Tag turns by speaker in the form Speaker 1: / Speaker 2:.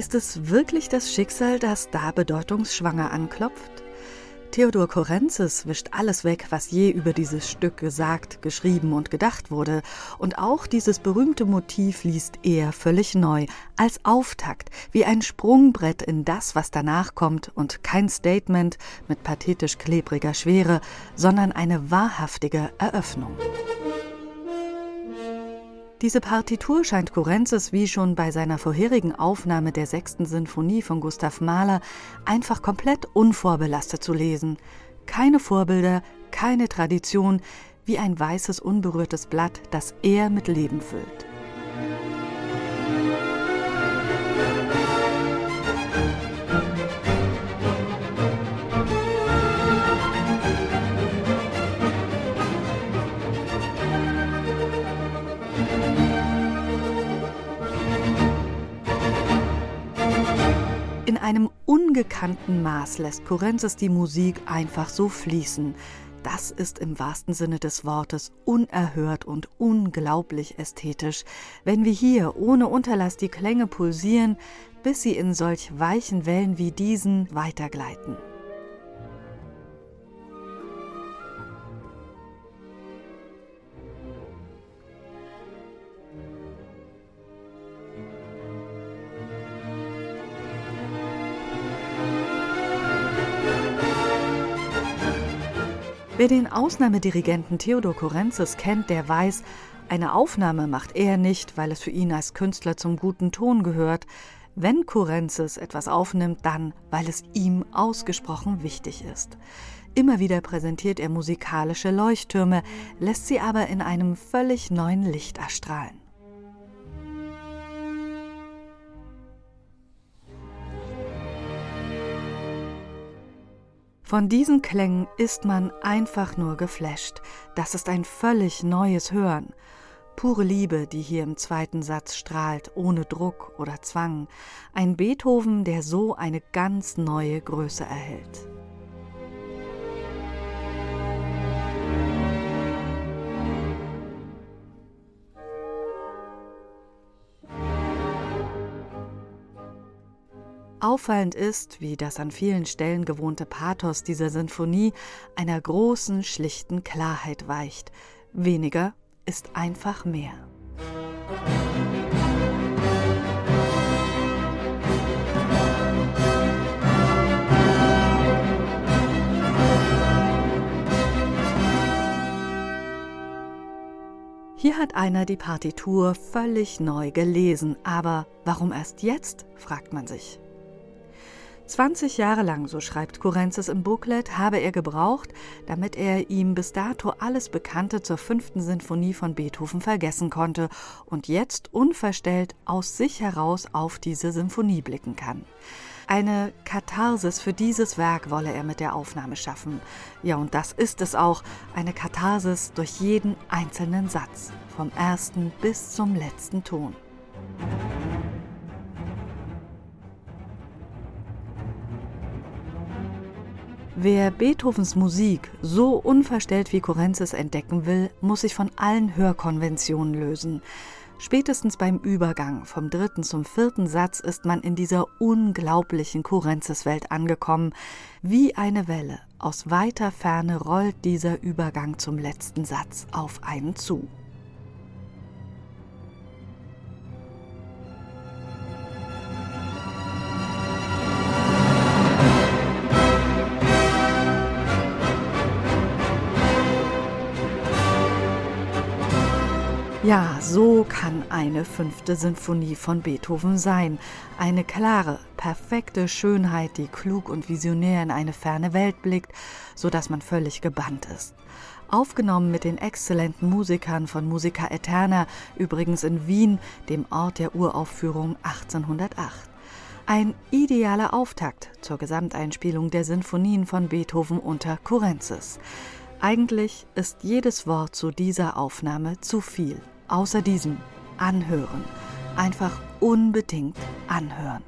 Speaker 1: Ist es wirklich das Schicksal, das da bedeutungsschwanger anklopft? Theodor Korenzis wischt alles weg, was je über dieses Stück gesagt, geschrieben und gedacht wurde, und auch dieses berühmte Motiv liest er völlig neu, als Auftakt, wie ein Sprungbrett in das, was danach kommt, und kein Statement mit pathetisch klebriger Schwere, sondern eine wahrhaftige Eröffnung. Diese Partitur scheint Kurenzis wie schon bei seiner vorherigen Aufnahme der sechsten Sinfonie von Gustav Mahler einfach komplett unvorbelastet zu lesen. Keine Vorbilder, keine Tradition, wie ein weißes, unberührtes Blatt, das er mit Leben füllt. In einem ungekannten Maß lässt Kurenzis die Musik einfach so fließen. Das ist im wahrsten Sinne des Wortes unerhört und unglaublich ästhetisch, wenn wir hier ohne Unterlass die Klänge pulsieren, bis sie in solch weichen Wellen wie diesen weitergleiten. Wer den Ausnahmedirigenten Theodor Korenzis kennt, der weiß, eine Aufnahme macht er nicht, weil es für ihn als Künstler zum guten Ton gehört. Wenn Korenzis etwas aufnimmt, dann, weil es ihm ausgesprochen wichtig ist. Immer wieder präsentiert er musikalische Leuchttürme, lässt sie aber in einem völlig neuen Licht erstrahlen. Von diesen Klängen ist man einfach nur geflasht. Das ist ein völlig neues Hören. Pure Liebe, die hier im zweiten Satz strahlt, ohne Druck oder Zwang. Ein Beethoven, der so eine ganz neue Größe erhält. Auffallend ist, wie das an vielen Stellen gewohnte Pathos dieser Sinfonie einer großen, schlichten Klarheit weicht. Weniger ist einfach mehr. Hier hat einer die Partitur völlig neu gelesen, aber warum erst jetzt, fragt man sich. 20 Jahre lang, so schreibt Kurenzis im Booklet, habe er gebraucht, damit er ihm bis dato alles Bekannte zur fünften Sinfonie von Beethoven vergessen konnte und jetzt unverstellt aus sich heraus auf diese Sinfonie blicken kann. Eine Katharsis für dieses Werk wolle er mit der Aufnahme schaffen. Ja, und das ist es auch, eine Katharsis durch jeden einzelnen Satz, vom ersten bis zum letzten Ton. Wer Beethovens Musik so unverstellt wie Korenzis entdecken will, muss sich von allen Hörkonventionen lösen. Spätestens beim Übergang vom dritten zum vierten Satz ist man in dieser unglaublichen Korenzis-Welt angekommen. Wie eine Welle aus weiter Ferne rollt dieser Übergang zum letzten Satz auf einen zu. Ja, so kann eine fünfte Sinfonie von Beethoven sein. Eine klare, perfekte Schönheit, die klug und visionär in eine ferne Welt blickt, so dass man völlig gebannt ist. Aufgenommen mit den exzellenten Musikern von Musica Eterna, übrigens in Wien, dem Ort der Uraufführung 1808. Ein idealer Auftakt zur Gesamteinspielung der Sinfonien von Beethoven unter Kurenzis. Eigentlich ist jedes Wort zu dieser Aufnahme zu viel. Außer diesem anhören. Einfach unbedingt anhören.